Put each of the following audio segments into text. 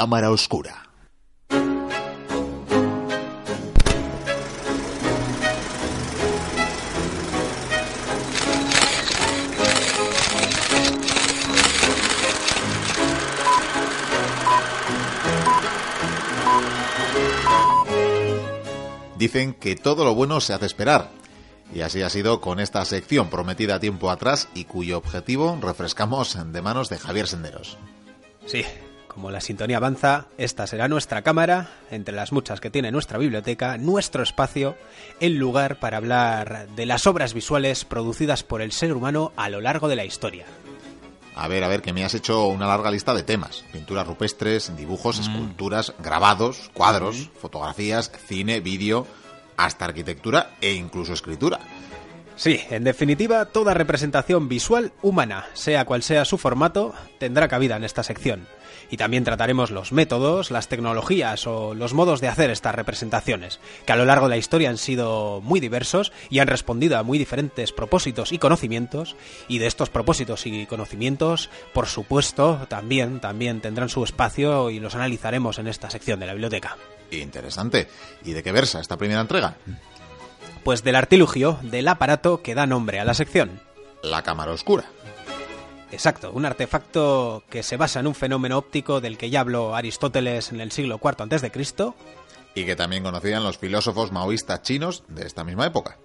cámara oscura. Dicen que todo lo bueno se hace esperar. Y así ha sido con esta sección prometida tiempo atrás y cuyo objetivo refrescamos de manos de Javier Senderos. Sí, como la sintonía avanza, esta será nuestra cámara, entre las muchas que tiene nuestra biblioteca, nuestro espacio, el lugar para hablar de las obras visuales producidas por el ser humano a lo largo de la historia. A ver, a ver, que me has hecho una larga lista de temas. Pinturas rupestres, dibujos, Mm. esculturas, grabados, cuadros, fotografías, cine, vídeo, hasta arquitectura e incluso escritura. Sí, en definitiva, toda representación visual humana, sea cual sea su formato, tendrá cabida en esta sección. Y también trataremos los métodos, las tecnologías o los modos de hacer estas representaciones, que a lo largo de la historia han sido muy diversos y han respondido a muy diferentes propósitos y conocimientos, y de estos propósitos y conocimientos, por supuesto, también, también tendrán su espacio y los analizaremos en esta sección de la biblioteca. Interesante. ¿Y de qué versa esta primera entrega? Pues del artilugio, del aparato que da nombre a la sección. La cámara oscura. Exacto, un artefacto que se basa en un fenómeno óptico del que ya habló Aristóteles en el siglo IV a.C., Y que también conocían los filósofos maoístas chinos de esta misma época.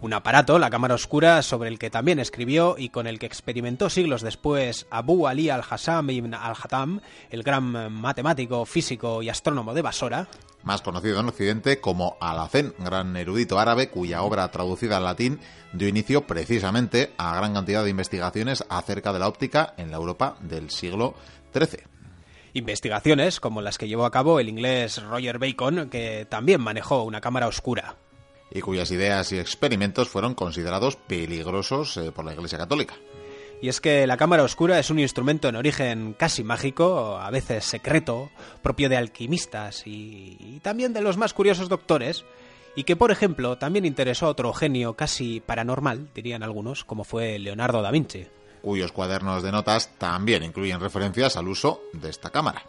un aparato, la cámara oscura, sobre el que también escribió y con el que experimentó siglos después Abu Ali al-Hassam ibn al-Hatam, el gran matemático, físico y astrónomo de Basora, Más conocido en Occidente como Alacén, gran erudito árabe cuya obra traducida al latín dio inicio precisamente a gran cantidad de investigaciones acerca de la óptica en la Europa del siglo XIII. Investigaciones como las que llevó a cabo el inglés Roger Bacon, que también manejó una cámara oscura. y cuyas ideas y experimentos fueron considerados peligrosos eh, por la Iglesia Católica. Y es que la cámara oscura es un instrumento en origen casi mágico, a veces secreto, propio de alquimistas y, y también de los más curiosos doctores, y que, por ejemplo, también interesó a otro genio casi paranormal, dirían algunos, como fue Leonardo da Vinci. Cuyos cuadernos de notas también incluyen referencias al uso de esta cámara.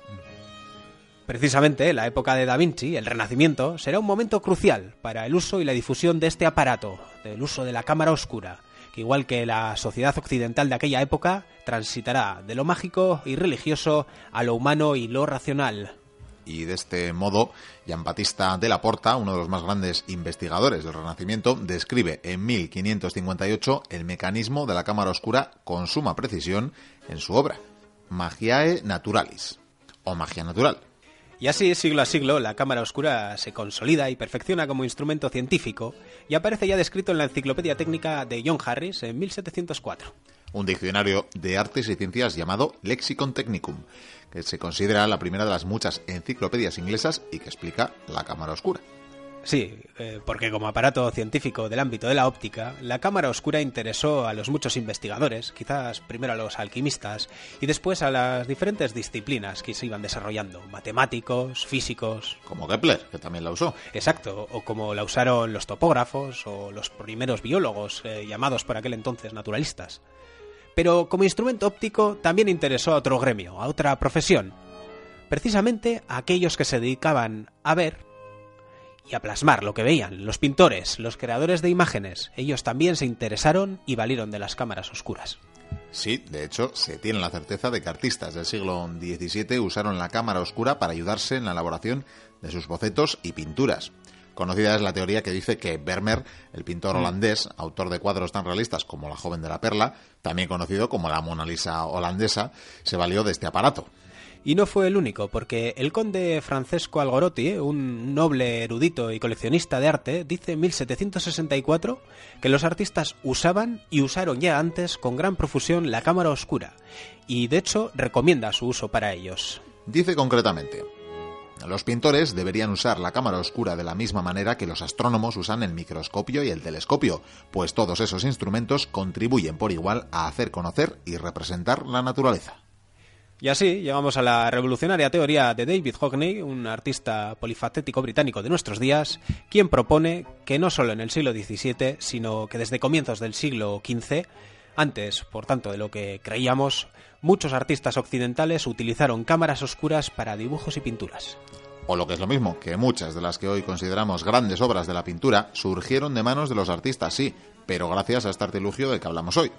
Precisamente la época de Da Vinci, el Renacimiento, será un momento crucial para el uso y la difusión de este aparato, del uso de la cámara oscura, que igual que la sociedad occidental de aquella época, transitará de lo mágico y religioso a lo humano y lo racional. Y de este modo, Jean Baptista de la Porta, uno de los más grandes investigadores del Renacimiento, describe en 1558 el mecanismo de la cámara oscura con suma precisión en su obra, Magiae Naturalis, o magia natural. Y así, siglo a siglo, la cámara oscura se consolida y perfecciona como instrumento científico y aparece ya descrito en la Enciclopedia Técnica de John Harris en 1704. un diccionario de artes y ciencias llamado Lexicon Technicum, que se considera la primera de las muchas enciclopedias inglesas y que explica la cámara oscura. Sí, eh, porque como aparato científico del ámbito de la óptica, la cámara oscura interesó a los muchos investigadores, quizás primero a los alquimistas y después a las diferentes disciplinas que se iban desarrollando, matemáticos, físicos, Como Kepler, que también la usó. exacto, o como la usaron los topógrafos o los primeros biólogos, eh, llamados por aquel entonces naturalistas. Pero como instrumento óptico también interesó a otro gremio, a otra profesión, precisamente a aquellos que se dedicaban a ver y a plasmar lo que veían, los pintores, los creadores de imágenes, ellos también se interesaron y valieron de las cámaras oscuras. Sí, de hecho, se tiene la certeza de que artistas del siglo XVII usaron la cámara oscura para ayudarse en la elaboración de sus bocetos y pinturas. Conocida es la teoría que dice que Vermeer, el pintor holandés, autor de cuadros tan realistas como La joven de la perla, también conocido como la Mona Lisa holandesa, se valió de este aparato. Y no fue el único, porque el conde Francesco Algorotti, un noble erudito y coleccionista de arte, dice en 1764 que los artistas usaban y usaron ya antes con gran profusión la cámara oscura, y de hecho recomienda su uso para ellos. Dice concretamente, los pintores deberían usar la cámara oscura de la misma manera que los astrónomos usan el microscopio y el telescopio, pues todos esos instrumentos contribuyen por igual a hacer conocer y representar la naturaleza. Y así llegamos a la revolucionaria teoría de David Hockney, un artista polifacético británico de nuestros días, quien propone que no solo en el siglo XVII, sino que desde comienzos del siglo XV, Antes, por tanto, de lo que creíamos, muchos artistas occidentales utilizaron cámaras oscuras para dibujos y pinturas. O lo que es lo mismo, que muchas de las que hoy consideramos grandes obras de la pintura surgieron de manos de los artistas, sí, pero gracias a este artilugio del que hablamos hoy.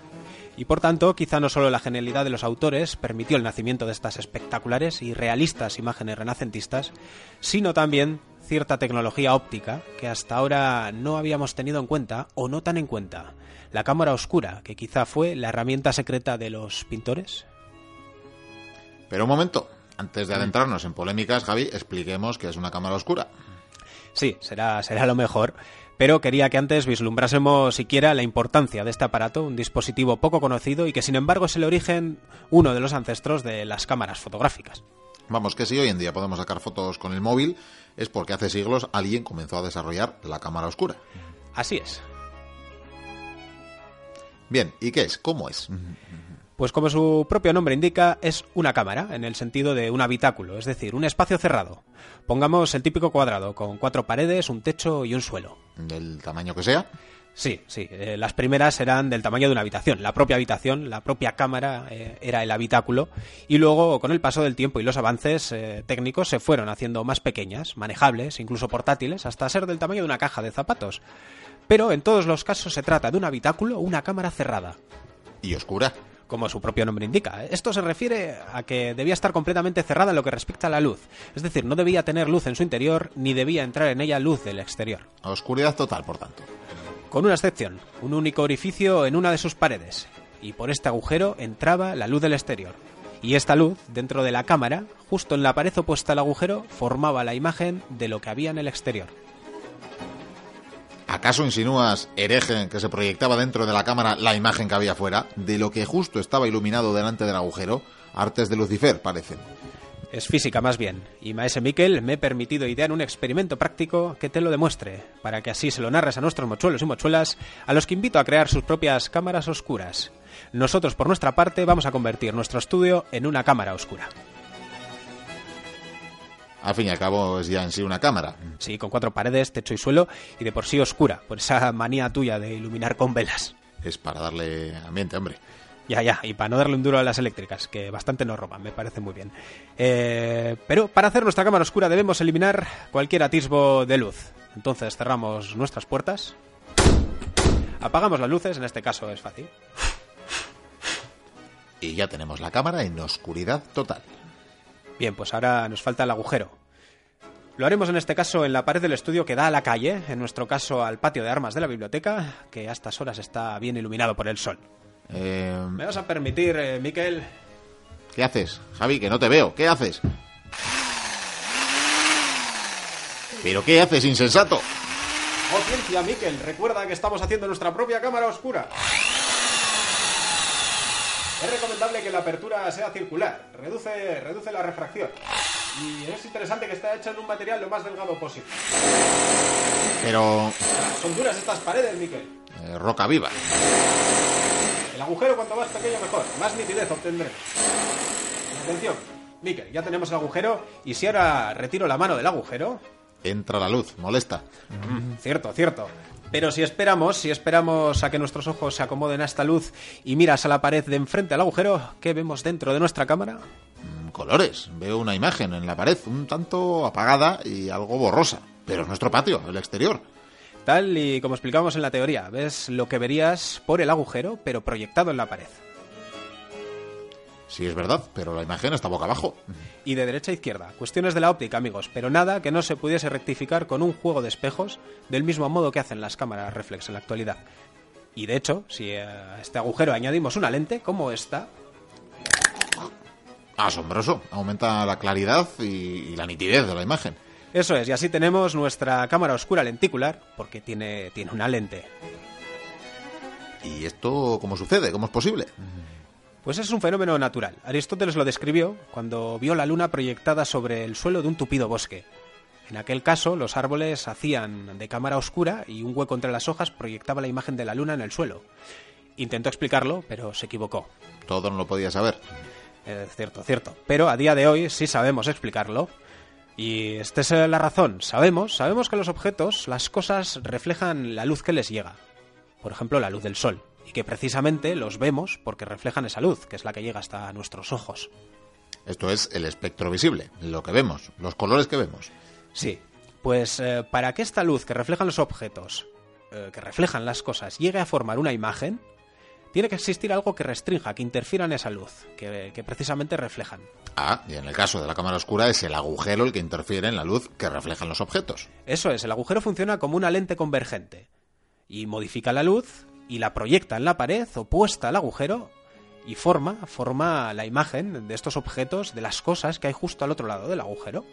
Y por tanto, quizá no solo la genialidad de los autores permitió el nacimiento de estas espectaculares y realistas imágenes renacentistas, sino también cierta tecnología óptica que hasta ahora no habíamos tenido en cuenta o no tan en cuenta. La cámara oscura, que quizá fue la herramienta secreta de los pintores. Pero un momento, antes de adentrarnos en polémicas, Javi, expliquemos qué es una cámara oscura. Sí, será, será lo mejor pero quería que antes vislumbrásemos siquiera la importancia de este aparato, un dispositivo poco conocido y que sin embargo es el origen, uno de los ancestros de las cámaras fotográficas. Vamos, que si hoy en día podemos sacar fotos con el móvil, es porque hace siglos alguien comenzó a desarrollar la cámara oscura. Así es. Bien, ¿y qué es? ¿Cómo es? Pues como su propio nombre indica, es una cámara, en el sentido de un habitáculo, es decir, un espacio cerrado. Pongamos el típico cuadrado, con cuatro paredes, un techo y un suelo. ¿Del tamaño que sea? Sí, sí. Eh, las primeras eran del tamaño de una habitación. La propia habitación, la propia cámara eh, era el habitáculo. Y luego, con el paso del tiempo y los avances eh, técnicos, se fueron haciendo más pequeñas, manejables, incluso portátiles, hasta ser del tamaño de una caja de zapatos. Pero en todos los casos se trata de un habitáculo o una cámara cerrada. ¿Y oscura? Como su propio nombre indica. Esto se refiere a que debía estar completamente cerrada en lo que respecta a la luz, es decir, no debía tener luz en su interior ni debía entrar en ella luz del exterior. oscuridad total, por tanto. Con una excepción, un único orificio en una de sus paredes, y por este agujero entraba la luz del exterior. Y esta luz, dentro de la cámara, justo en la pared opuesta al agujero, formaba la imagen de lo que había en el exterior. ¿Acaso insinúas, hereje, que se proyectaba dentro de la cámara la imagen que había fuera, de lo que justo estaba iluminado delante del agujero? Artes de Lucifer, parecen. Es física más bien, y Maese Miquel me he permitido idear un experimento práctico que te lo demuestre, para que así se lo narres a nuestros mochuelos y mochuelas, a los que invito a crear sus propias cámaras oscuras. Nosotros, por nuestra parte, vamos a convertir nuestro estudio en una cámara oscura. Al fin y al cabo es ya en sí una cámara. Sí, con cuatro paredes, techo y suelo, y de por sí oscura, por esa manía tuya de iluminar con velas. Es para darle ambiente, hombre. Ya, ya, y para no darle un duro a las eléctricas, que bastante nos roban, me parece muy bien. Eh, pero para hacer nuestra cámara oscura debemos eliminar cualquier atisbo de luz. Entonces cerramos nuestras puertas, apagamos las luces, en este caso es fácil. Y ya tenemos la cámara en oscuridad total. Bien, pues ahora nos falta el agujero. Lo haremos en este caso en la pared del estudio que da a la calle, en nuestro caso al patio de armas de la biblioteca, que a estas horas está bien iluminado por el sol. Eh, ¿Me vas a permitir, eh, Miquel? ¿Qué haces? Javi, que no te veo. ¿Qué haces? ¿Pero qué haces, insensato? Oh, ciencia, Miquel. Recuerda que estamos haciendo nuestra propia cámara oscura. Es recomendable que la apertura sea circular, reduce, reduce la refracción. Y es interesante que esté hecha en un material lo más delgado posible. Pero... Son duras estas paredes, Miquel. Eh, roca viva. El agujero cuanto más pequeño mejor, más nitidez obtendremos. Atención, Miquel, ya tenemos el agujero y si ahora retiro la mano del agujero... Entra la luz, molesta. cierto, cierto. Pero si esperamos, si esperamos a que nuestros ojos se acomoden a esta luz y miras a la pared de enfrente al agujero, ¿qué vemos dentro de nuestra cámara? Mm, colores. Veo una imagen en la pared, un tanto apagada y algo borrosa. Pero es nuestro patio, el exterior. Tal y como explicamos en la teoría, ves lo que verías por el agujero, pero proyectado en la pared. Sí, es verdad, pero la imagen está boca abajo. Y de derecha a izquierda. Cuestiones de la óptica, amigos, pero nada que no se pudiese rectificar con un juego de espejos del mismo modo que hacen las cámaras reflex en la actualidad. Y de hecho, si a este agujero añadimos una lente, como esta... Asombroso. Aumenta la claridad y la nitidez de la imagen. Eso es, y así tenemos nuestra cámara oscura lenticular, porque tiene, tiene una lente. ¿Y esto cómo sucede? ¿Cómo es posible? Pues es un fenómeno natural. Aristóteles lo describió cuando vio la luna proyectada sobre el suelo de un tupido bosque. En aquel caso, los árboles hacían de cámara oscura y un hueco entre las hojas proyectaba la imagen de la luna en el suelo. Intentó explicarlo, pero se equivocó. Todo no lo podía saber. Es cierto, cierto. Pero a día de hoy sí sabemos explicarlo. Y esta es la razón. Sabemos, sabemos que los objetos, las cosas, reflejan la luz que les llega. Por ejemplo, la luz del sol y que precisamente los vemos porque reflejan esa luz, que es la que llega hasta nuestros ojos. Esto es el espectro visible, lo que vemos, los colores que vemos. Sí, pues eh, para que esta luz que reflejan los objetos, eh, que reflejan las cosas, llegue a formar una imagen, tiene que existir algo que restrinja, que interfiera en esa luz, que, que, precisamente reflejan. Ah, y en el caso de la cámara oscura es el agujero el que interfiere en la luz que reflejan los objetos. Eso es, el agujero funciona como una lente convergente y modifica la luz y la proyecta en la pared opuesta al agujero y forma, forma la imagen de estos objetos, de las cosas que hay justo al otro lado del agujero.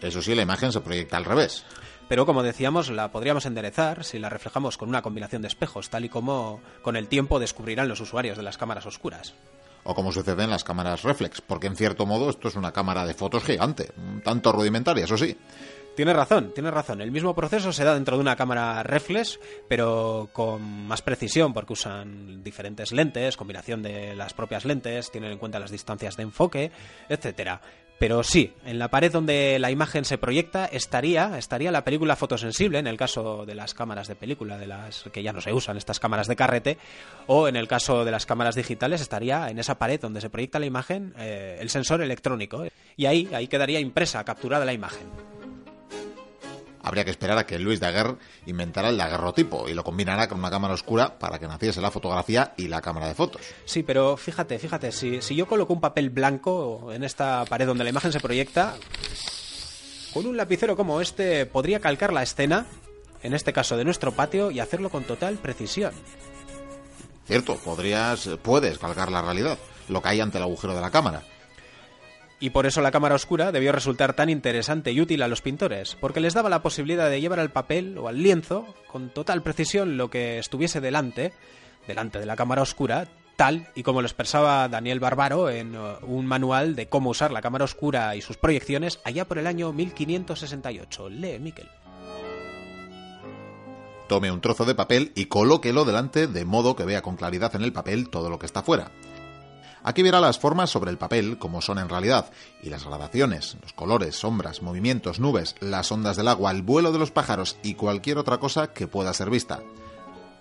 Eso sí, la imagen se proyecta al revés. Pero como decíamos, la podríamos enderezar si la reflejamos con una combinación de espejos, tal y como con el tiempo descubrirán los usuarios de las cámaras oscuras. O como sucede en las cámaras reflex, porque en cierto modo esto es una cámara de fotos gigante, un tanto rudimentaria, eso sí. Tienes razón, tienes razón. El mismo proceso se da dentro de una cámara reflex, pero con más precisión, porque usan diferentes lentes, combinación de las propias lentes, tienen en cuenta las distancias de enfoque, etcétera. Pero sí, en la pared donde la imagen se proyecta estaría, estaría la película fotosensible, en el caso de las cámaras de película, de las que ya no se usan, estas cámaras de carrete, o en el caso de las cámaras digitales estaría en esa pared donde se proyecta la imagen eh, el sensor electrónico. Y ahí, ahí quedaría impresa, capturada la imagen habría que esperar a que Luis Daguerre inventara el daguerrotipo y lo combinara con una cámara oscura para que naciese la fotografía y la cámara de fotos. Sí, pero fíjate, fíjate, si, si yo coloco un papel blanco en esta pared donde la imagen se proyecta, con un lapicero como este podría calcar la escena, en este caso de nuestro patio, y hacerlo con total precisión. Cierto, podrías, puedes calcar la realidad, lo que hay ante el agujero de la cámara y por eso la cámara oscura debió resultar tan interesante y útil a los pintores, porque les daba la posibilidad de llevar al papel o al lienzo con total precisión lo que estuviese delante, delante de la cámara oscura, tal y como lo expresaba Daniel Barbaro en uh, un manual de cómo usar la cámara oscura y sus proyecciones allá por el año 1568. Lee, Miquel. Tome un trozo de papel y colóquelo delante de modo que vea con claridad en el papel todo lo que está fuera. Aquí verá las formas sobre el papel como son en realidad, y las gradaciones, los colores, sombras, movimientos, nubes, las ondas del agua, el vuelo de los pájaros y cualquier otra cosa que pueda ser vista.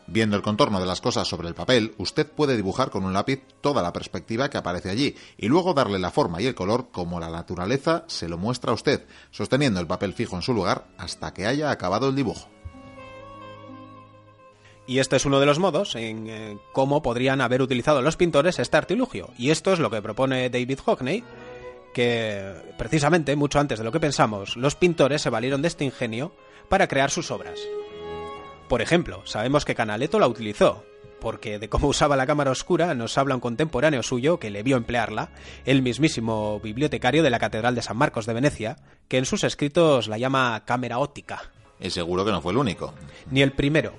Viendo el contorno de las cosas sobre el papel, usted puede dibujar con un lápiz toda la perspectiva que aparece allí y luego darle la forma y el color como la naturaleza se lo muestra a usted, sosteniendo el papel fijo en su lugar hasta que haya acabado el dibujo. Y este es uno de los modos en eh, cómo podrían haber utilizado los pintores este artilugio. Y esto es lo que propone David Hockney, que precisamente mucho antes de lo que pensamos, los pintores se valieron de este ingenio para crear sus obras. Por ejemplo, sabemos que Canaletto la utilizó, porque de cómo usaba la cámara oscura nos habla un contemporáneo suyo que le vio emplearla, el mismísimo bibliotecario de la Catedral de San Marcos de Venecia, que en sus escritos la llama cámara óptica. Y seguro que no fue el único. Ni el primero,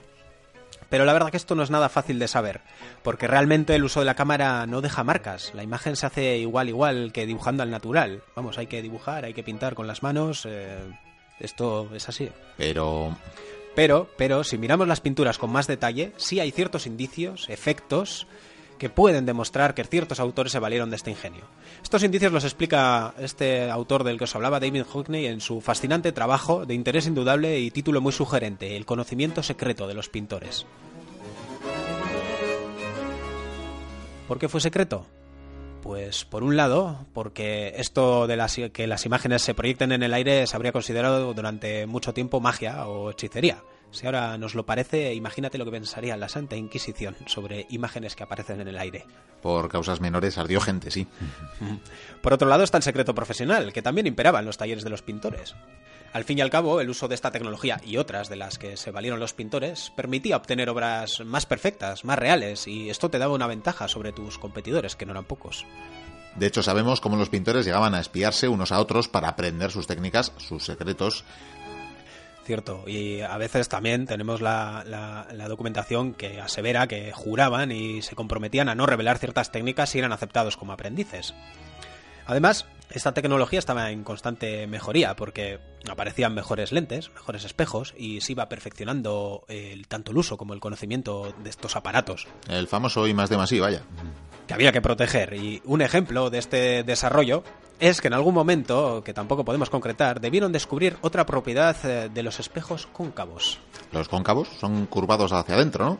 pero la verdad que esto no es nada fácil de saber, porque realmente el uso de la cámara no deja marcas. La imagen se hace igual, igual que dibujando al natural. Vamos, hay que dibujar, hay que pintar con las manos. Eh, esto es así. Pero... Pero, pero, si miramos las pinturas con más detalle, sí hay ciertos indicios, efectos, que pueden demostrar que ciertos autores se valieron de este ingenio. Estos indicios los explica este autor del que os hablaba, David Hockney, en su fascinante trabajo de interés indudable y título muy sugerente, El conocimiento secreto de los pintores. ¿Por qué fue secreto? Pues por un lado, porque esto de las, que las imágenes se proyecten en el aire se habría considerado durante mucho tiempo magia o hechicería. Si ahora nos lo parece, imagínate lo que pensaría la Santa Inquisición sobre imágenes que aparecen en el aire. Por causas menores ardió gente, sí. Por otro lado está el secreto profesional, que también imperaba en los talleres de los pintores. Al fin y al cabo, el uso de esta tecnología y otras de las que se valieron los pintores permitía obtener obras más perfectas, más reales, y esto te daba una ventaja sobre tus competidores, que no eran pocos. De hecho, sabemos cómo los pintores llegaban a espiarse unos a otros para aprender sus técnicas, sus secretos, cierto. Y a veces también tenemos la, la, documentación que asevera que juraban y se comprometían a no revelar ciertas técnicas si eran aceptados como aprendices. Además, esta tecnología estaba en constante mejoría porque aparecían mejores lentes, mejores espejos y se iba perfeccionando el, tanto el uso como el conocimiento de estos aparatos. El famoso y más de más vaya. Que había que proteger. Y un ejemplo de este desarrollo es que en algún momento, que tampoco podemos concretar, debieron descubrir otra propiedad eh, de los espejos cóncavos. Los cóncavos son curvados hacia adentro, ¿no?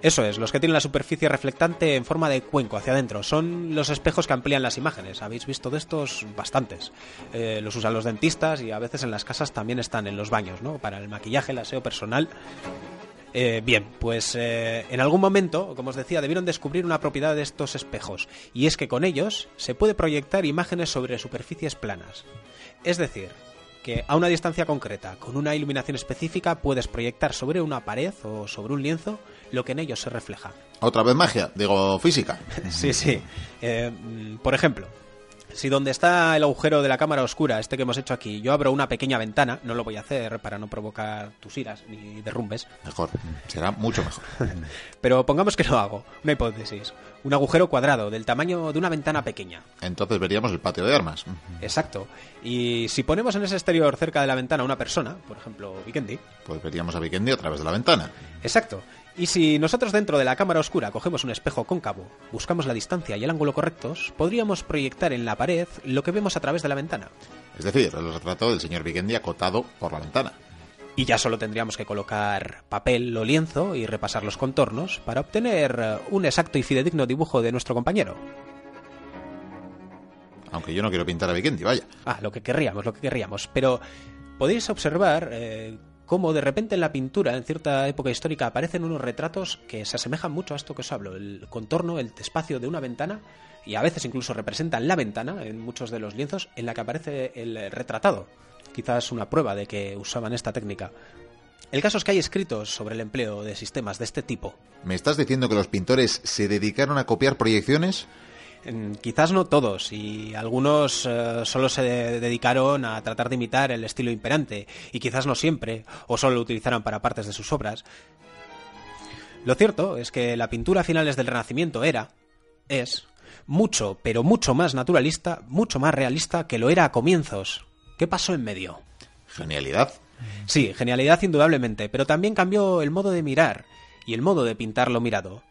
Eso es, los que tienen la superficie reflectante en forma de cuenco hacia adentro. Son los espejos que amplían las imágenes. Habéis visto de estos bastantes. Eh, los usan los dentistas y a veces en las casas también están en los baños, ¿no? Para el maquillaje, el aseo personal. Eh, bien, pues eh, en algún momento, como os decía, debieron descubrir una propiedad de estos espejos, y es que con ellos se puede proyectar imágenes sobre superficies planas. Es decir, que a una distancia concreta, con una iluminación específica, puedes proyectar sobre una pared o sobre un lienzo lo que en ellos se refleja. Otra vez magia, digo física. sí, sí. Eh, por ejemplo, si donde está el agujero de la cámara oscura, este que hemos hecho aquí, yo abro una pequeña ventana, no lo voy a hacer para no provocar tus iras ni derrumbes. Mejor, será mucho mejor. Pero pongamos que lo hago, una hipótesis. Un agujero cuadrado del tamaño de una ventana pequeña. Entonces veríamos el patio de armas. Exacto. Y si ponemos en ese exterior cerca de la ventana a una persona, por ejemplo, Vikendi. Pues veríamos a Vikendi a través de la ventana. Exacto. Y si nosotros dentro de la cámara oscura cogemos un espejo cóncavo, buscamos la distancia y el ángulo correctos, podríamos proyectar en la pared lo que vemos a través de la ventana. Es decir, el retrato del señor Vikendi acotado por la ventana. Y ya solo tendríamos que colocar papel o lienzo y repasar los contornos para obtener un exacto y fidedigno dibujo de nuestro compañero. Aunque yo no quiero pintar a Vikendi, vaya. Ah, lo que querríamos, lo que querríamos. Pero podéis observar eh, cómo de repente en la pintura, en cierta época histórica, aparecen unos retratos que se asemejan mucho a esto que os hablo, el contorno, el espacio de una ventana, y a veces incluso representan la ventana en muchos de los lienzos en la que aparece el retratado. Quizás una prueba de que usaban esta técnica. El caso es que hay escritos sobre el empleo de sistemas de este tipo. ¿Me estás diciendo que los pintores se dedicaron a copiar proyecciones? Quizás no todos, y algunos eh, solo se dedicaron a tratar de imitar el estilo imperante, y quizás no siempre, o solo lo utilizaron para partes de sus obras. Lo cierto es que la pintura a finales del Renacimiento era, es, mucho, pero mucho más naturalista, mucho más realista que lo era a comienzos. ¿Qué pasó en medio? Genialidad. Sí, genialidad indudablemente, pero también cambió el modo de mirar y el modo de pintar lo mirado.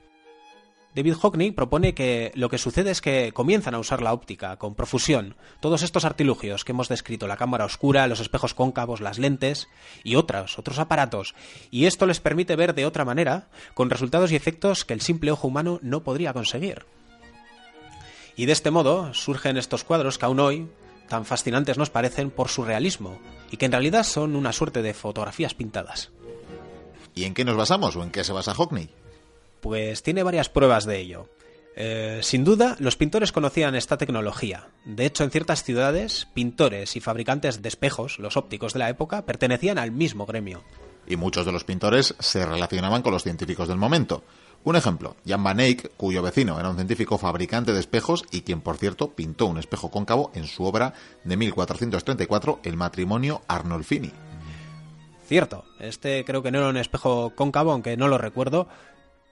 David Hockney propone que lo que sucede es que comienzan a usar la óptica con profusión, todos estos artilugios que hemos descrito, la cámara oscura, los espejos cóncavos, las lentes y otros, otros aparatos, y esto les permite ver de otra manera, con resultados y efectos que el simple ojo humano no podría conseguir. Y de este modo surgen estos cuadros que aún hoy tan fascinantes nos parecen por su realismo, y que en realidad son una suerte de fotografías pintadas. ¿Y en qué nos basamos o en qué se basa Hockney? Pues tiene varias pruebas de ello. Eh, sin duda, los pintores conocían esta tecnología. De hecho, en ciertas ciudades, pintores y fabricantes de espejos, los ópticos de la época, pertenecían al mismo gremio. Y muchos de los pintores se relacionaban con los científicos del momento. Un ejemplo, Jan van Eyck, cuyo vecino era un científico fabricante de espejos y quien, por cierto, pintó un espejo cóncavo en su obra de 1434, El matrimonio Arnolfini. Cierto, este creo que no era un espejo cóncavo, aunque no lo recuerdo,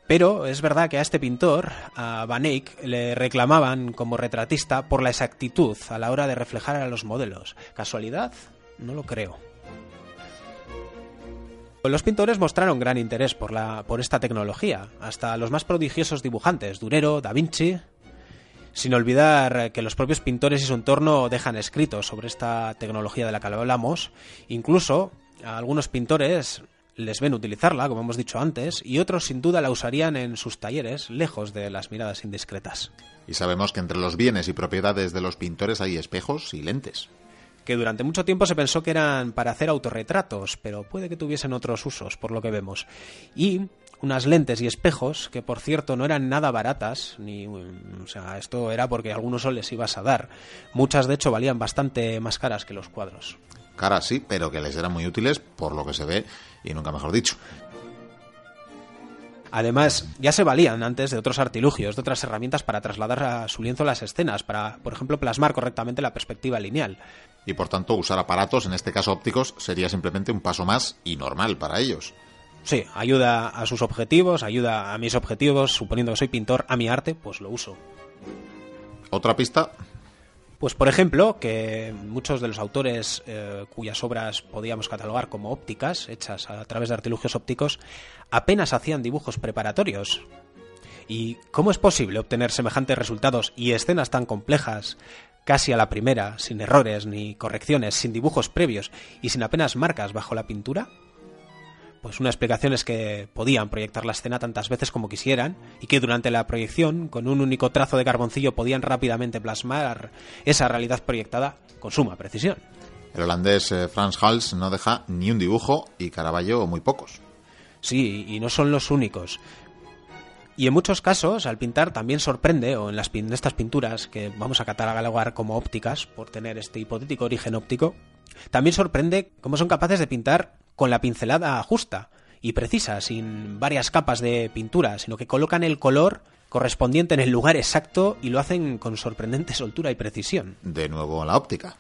pero es verdad que a este pintor, a Van Eyck, le reclamaban como retratista por la exactitud a la hora de reflejar a los modelos. ¿Casualidad? No lo creo. Los pintores mostraron gran interés por, la, por esta tecnología, hasta los más prodigiosos dibujantes, Durero, Da Vinci, sin olvidar que los propios pintores y su entorno dejan escritos sobre esta tecnología de la que hablamos, incluso a algunos pintores les ven utilizarla, como hemos dicho antes, y otros sin duda la usarían en sus talleres, lejos de las miradas indiscretas. Y sabemos que entre los bienes y propiedades de los pintores hay espejos y lentes. Que durante mucho tiempo se pensó que eran para hacer autorretratos, pero puede que tuviesen otros usos, por lo que vemos. Y unas lentes y espejos que por cierto no eran nada baratas ni o sea esto era porque algunos soles les ibas a dar muchas de hecho valían bastante más caras que los cuadros caras sí pero que les eran muy útiles por lo que se ve y nunca mejor dicho. Además, ya se valían antes de otros artilugios, de otras herramientas para trasladar a su lienzo las escenas, para, por ejemplo, plasmar correctamente la perspectiva lineal. Y por tanto, usar aparatos, en este caso ópticos, sería simplemente un paso más y normal para ellos. Sí, ayuda a sus objetivos, ayuda a mis objetivos, suponiendo que soy pintor, a mi arte, pues lo uso. Otra pista, pues por ejemplo, que muchos de los autores eh, cuyas obras podíamos catalogar como ópticas, hechas a través de artilugios ópticos, apenas hacían dibujos preparatorios. ¿Y cómo es posible obtener semejantes resultados y escenas tan complejas, casi a la primera, sin errores ni correcciones, sin dibujos previos y sin apenas marcas bajo la pintura? Pues una explicación es que podían proyectar la escena tantas veces como quisieran y que durante la proyección, con un único trazo de carboncillo, podían rápidamente plasmar esa realidad proyectada con suma precisión. El holandés eh, Frans Hals no deja ni un dibujo y Caravaggio muy pocos. Sí, y no son los únicos. Y en muchos casos, al pintar también sorprende, o en, las, en estas pinturas que vamos a catalogar como ópticas, por tener este hipotético origen óptico, también sorprende cómo son capaces de pintar con la pincelada justa y precisa, sin varias capas de pintura, sino que colocan el color correspondiente en el lugar exacto y lo hacen con sorprendente soltura y precisión. De nuevo la óptica.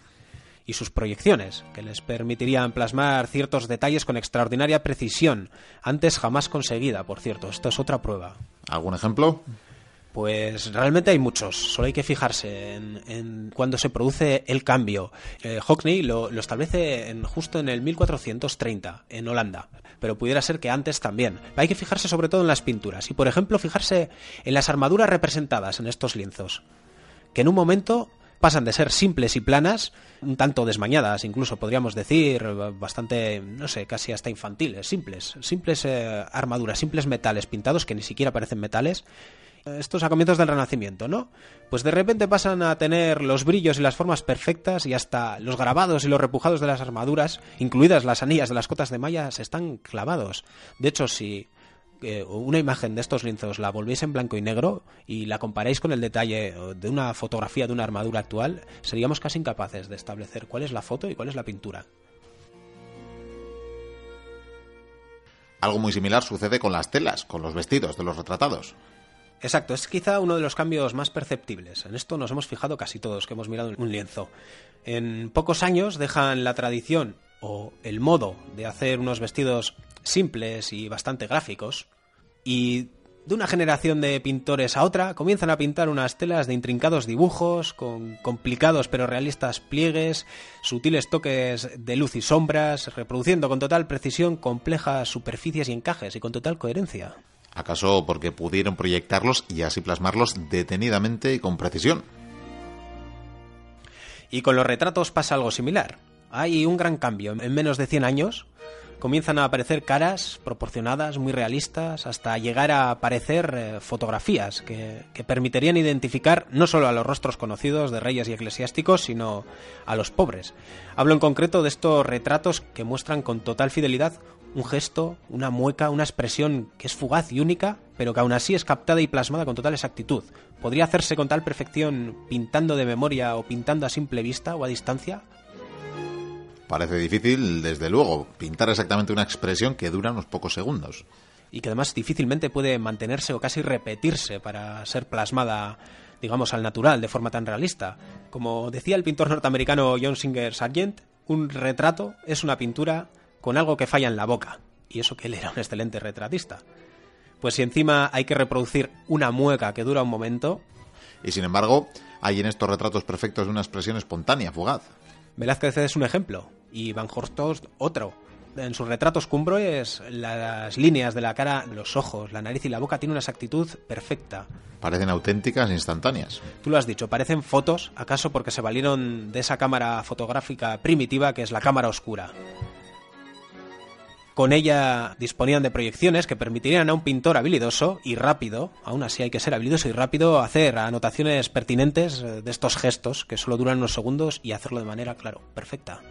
Y sus proyecciones, que les permitirían plasmar ciertos detalles con extraordinaria precisión, antes jamás conseguida, por cierto. Esto es otra prueba. ¿Algún ejemplo? Pues realmente hay muchos, solo hay que fijarse en, cuando se produce el cambio. Eh, Hockney lo, establece en, justo en el 1430, en Holanda, pero pudiera ser que antes también. Hay que fijarse sobre todo en las pinturas y, por ejemplo, fijarse en las armaduras representadas en estos lienzos, que en un momento pasan de ser simples y planas, un tanto desmañadas, incluso podríamos decir, bastante, no sé, casi hasta infantiles, simples, simples eh, armaduras, simples metales pintados que ni siquiera parecen metales, estos a comienzos del Renacimiento, ¿no? Pues de repente pasan a tener los brillos y las formas perfectas y hasta los grabados y los repujados de las armaduras, incluidas las anillas de las cotas de malla, están clavados. De hecho, si eh, una imagen de estos lienzos la volvéis en blanco y negro y la comparáis con el detalle de una fotografía de una armadura actual, seríamos casi incapaces de establecer cuál es la foto y cuál es la pintura. Algo muy similar sucede con las telas, con los vestidos de los retratados. Exacto, es quizá uno de los cambios más perceptibles. En esto nos hemos fijado casi todos que hemos mirado un lienzo. En pocos años dejan la tradición o el modo de hacer unos vestidos simples y bastante gráficos y de una generación de pintores a otra comienzan a pintar unas telas de intrincados dibujos, con complicados pero realistas pliegues, sutiles toques de luz y sombras, reproduciendo con total precisión complejas superficies y encajes y con total coherencia. ¿Acaso porque pudieron proyectarlos y así plasmarlos detenidamente y con precisión? Y con los retratos pasa algo similar. Hay un gran cambio. En menos de 100 años comienzan a aparecer caras proporcionadas, muy realistas, hasta llegar a aparecer eh, fotografías que, que, permitirían identificar no solo a los rostros conocidos de reyes y eclesiásticos, sino a los pobres. Hablo en concreto de estos retratos que muestran con total fidelidad un gesto, una mueca, una expresión que es fugaz y única, pero que aún así es captada y plasmada con total exactitud. ¿Podría hacerse con tal perfección pintando de memoria o pintando a simple vista o a distancia? Parece difícil, desde luego, pintar exactamente una expresión que dura unos pocos segundos. Y que además difícilmente puede mantenerse o casi repetirse para ser plasmada, digamos, al natural, de forma tan realista. Como decía el pintor norteamericano John Singer Sargent, un retrato es una pintura con algo que falla en la boca. Y eso que él era un excelente retratista. Pues si encima hay que reproducir una mueca que dura un momento. Y sin embargo, hay en estos retratos perfectos una expresión espontánea, fugaz. Velázquez es un ejemplo y Van Horst otro. En sus retratos cumbres, las líneas de la cara, los ojos, la nariz y la boca tienen una exactitud perfecta. Parecen auténticas e instantáneas. Tú lo has dicho, parecen fotos, acaso porque se valieron de esa cámara fotográfica primitiva que es la cámara oscura. Con ella disponían de proyecciones que permitirían a un pintor habilidoso y rápido, aún así hay que ser habilidoso y rápido, hacer anotaciones pertinentes eh, de estos gestos que solo duran unos segundos y hacerlo de manera, claro, perfecta.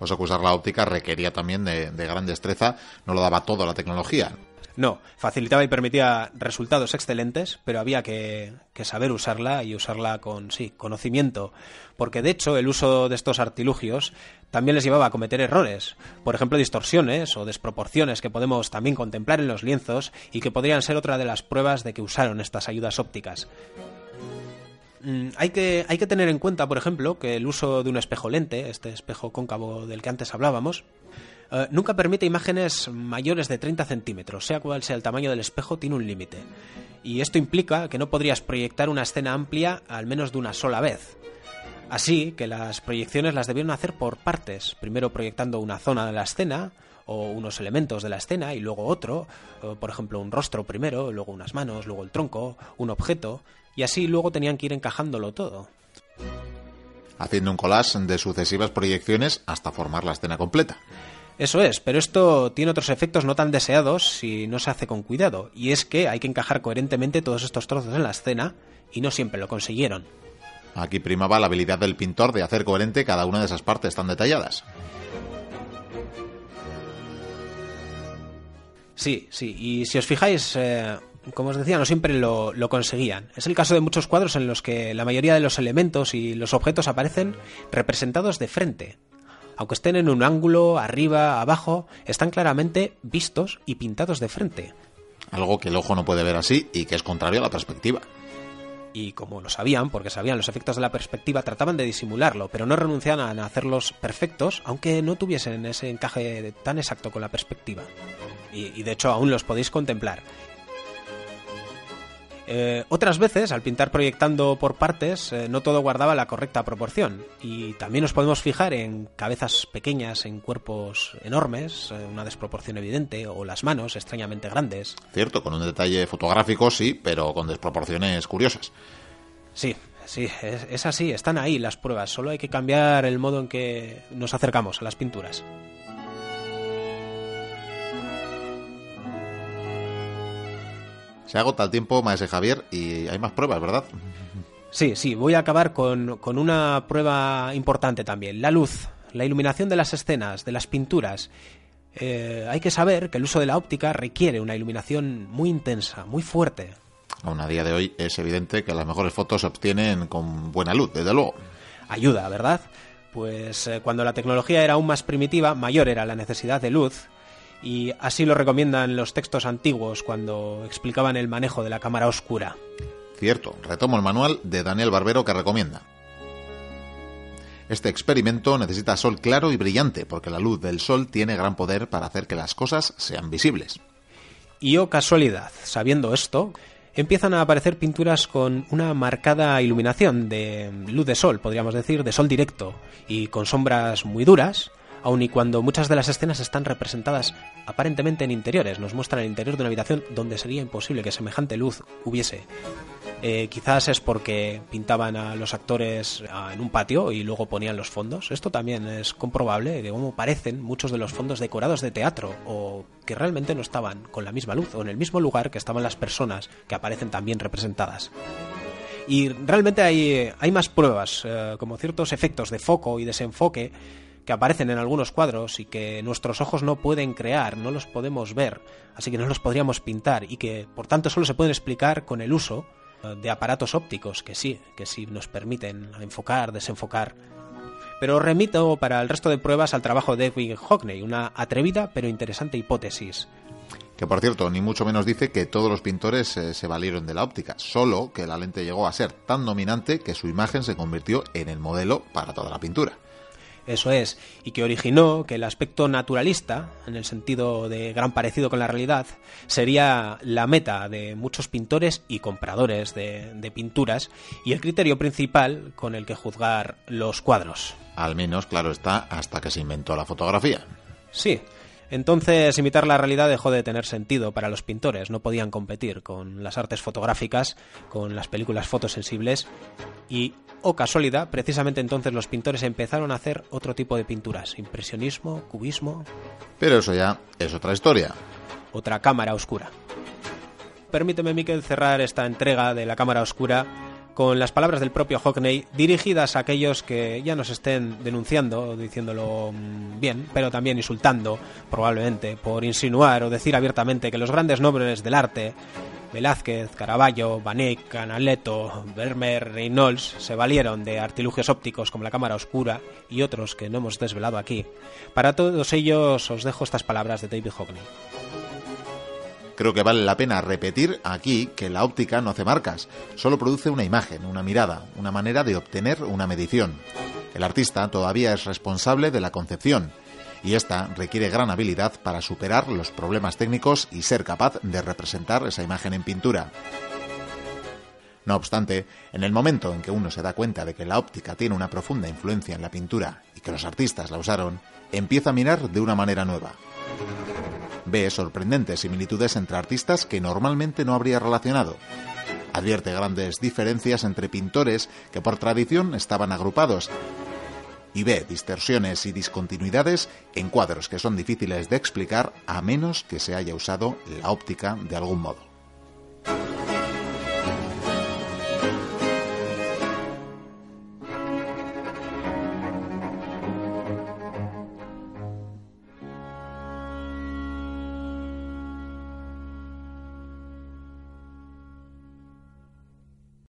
O sea que usar la óptica requería también de, gran destreza, no lo daba todo la tecnología. No, facilitaba y permitía resultados excelentes, pero había que, saber usarla y usarla con, sí, conocimiento. Porque de hecho el uso de estos artilugios también les llevaba a cometer errores. Por ejemplo, distorsiones o desproporciones que podemos también contemplar en los lienzos y que podrían ser otra de las pruebas de que usaron estas ayudas ópticas. Mm, hay que, tener en cuenta, por ejemplo, que el uso de un espejo lente, este espejo cóncavo del que antes hablábamos, eh, nunca permite imágenes mayores de 30 centímetros, sea cual sea el tamaño del espejo, tiene un límite. Y esto implica que no podrías proyectar una escena amplia al menos de una sola vez. Así que las proyecciones las debieron hacer por partes, primero proyectando una zona de la escena, o unos elementos de la escena y luego otro, por ejemplo un rostro primero, luego unas manos, luego el tronco, un objeto, y así luego tenían que ir encajándolo todo. Haciendo un collage de sucesivas proyecciones hasta formar la escena completa. Eso es, pero esto tiene otros efectos no tan deseados si no se hace con cuidado, y es que hay que encajar coherentemente todos estos trozos en la escena, y no siempre lo consiguieron. Aquí primaba la habilidad del pintor de hacer coherente cada una de esas partes tan detalladas. Sí, sí, y si os fijáis, eh, como os decía, no siempre lo, lo, conseguían. Es el caso de muchos cuadros en los que la mayoría de los elementos y los objetos aparecen representados de frente, aunque estén en un ángulo, arriba, abajo, están claramente vistos y pintados de frente. Algo que el ojo no puede ver así y que es contrario a la perspectiva. Y como lo sabían, porque sabían los efectos de la perspectiva, trataban de disimularlo, pero no renunciaban a hacerlos perfectos, aunque no tuviesen ese encaje tan exacto con la perspectiva. Y, y de hecho aún los podéis contemplar. Eh, otras veces, al pintar proyectando por partes, eh, no todo guardaba la correcta proporción. Y también nos podemos fijar en cabezas pequeñas, en cuerpos enormes, eh, una desproporción evidente, o las manos extrañamente grandes. Cierto, con un detalle fotográfico sí, pero con desproporciones curiosas. Sí, sí, es, es así, están ahí las pruebas, solo hay que cambiar el modo en que nos acercamos a las pinturas. Se agota el tiempo, maese Javier, y hay más pruebas, ¿verdad? Sí, sí, voy a acabar con, con, una prueba importante también, la luz, la iluminación de las escenas, de las pinturas. Eh, hay que saber que el uso de la óptica requiere una iluminación muy intensa, muy fuerte. Aún a día de hoy es evidente que las mejores fotos se obtienen con buena luz, desde luego. Ayuda, ¿verdad? Pues eh, cuando la tecnología era aún más primitiva, mayor era la necesidad de luz y así lo recomiendan los textos antiguos cuando explicaban el manejo de la cámara oscura. Cierto, retomo el manual de Daniel Barbero que recomienda. Este experimento necesita sol claro y brillante porque la luz del sol tiene gran poder para hacer que las cosas sean visibles. Y oh casualidad, sabiendo esto, empiezan a aparecer pinturas con una marcada iluminación de luz de sol, podríamos decir, de sol directo, y con sombras muy duras, aun y cuando muchas de las escenas están representadas aparentemente en interiores, nos muestran el interior de una habitación donde sería imposible que semejante luz hubiese. Eh, quizás es porque pintaban a los actores ah, en un patio y luego ponían los fondos. Esto también es comprobable de cómo parecen muchos de los fondos decorados de teatro o que realmente no estaban con la misma luz o en el mismo lugar que estaban las personas que aparecen también representadas. Y realmente hay, hay más pruebas, eh, como ciertos efectos de foco y desenfoque que aparecen en algunos cuadros y que nuestros ojos no pueden crear, no los podemos ver, así que no los podríamos pintar y que por tanto solo se pueden explicar con el uso eh, de aparatos ópticos que sí, que sí nos permiten enfocar, desenfocar. Pero remito para el resto de pruebas al trabajo de Edwin Hockney, una atrevida pero interesante hipótesis. Que por cierto, ni mucho menos dice que todos los pintores eh, se valieron de la óptica, solo que la lente llegó a ser tan dominante que su imagen se convirtió en el modelo para toda la pintura. Eso es, y que originó que el aspecto naturalista, en el sentido de gran parecido con la realidad, sería la meta de muchos pintores y compradores de, de pinturas y el criterio principal con el que juzgar los cuadros. Al menos, claro está, hasta que se inventó la fotografía. Sí, entonces, imitar la realidad dejó de tener sentido para los pintores, no podían competir con las artes fotográficas, con las películas fotosensibles y, o casualidad, precisamente entonces los pintores empezaron a hacer otro tipo de pinturas, impresionismo, cubismo. Pero eso ya es otra historia. Otra cámara oscura. Permíteme, Miquel, cerrar esta entrega de la cámara oscura con las palabras del propio Hockney dirigidas a aquellos que ya nos estén denunciando, diciéndolo mm, bien, pero también insultando, probablemente, por insinuar o decir abiertamente que los grandes nombres del arte, Velázquez, Caravaggio, Van Eyck, Canaletto, Vermeer, Reynolds, se valieron de artilugios ópticos como la cámara oscura y otros que no hemos desvelado aquí. Para todos ellos os dejo estas palabras de David Hockney. Creo que vale la pena repetir aquí que la óptica no hace marcas, solo produce una imagen, una mirada, una manera de obtener una medición. El artista todavía es responsable de la concepción, y esta requiere gran habilidad para superar los problemas técnicos y ser capaz de representar esa imagen en pintura. No obstante, en el momento en que uno se da cuenta de que la óptica tiene una profunda influencia en la pintura y que los artistas la usaron, empieza a mirar de una manera nueva ve sorprendentes similitudes entre artistas que normalmente no habría relacionado. Advierte grandes diferencias entre pintores que por tradición estaban agrupados y ve distorsiones y discontinuidades en cuadros que son difíciles de explicar a menos que se haya usado la óptica de algún modo.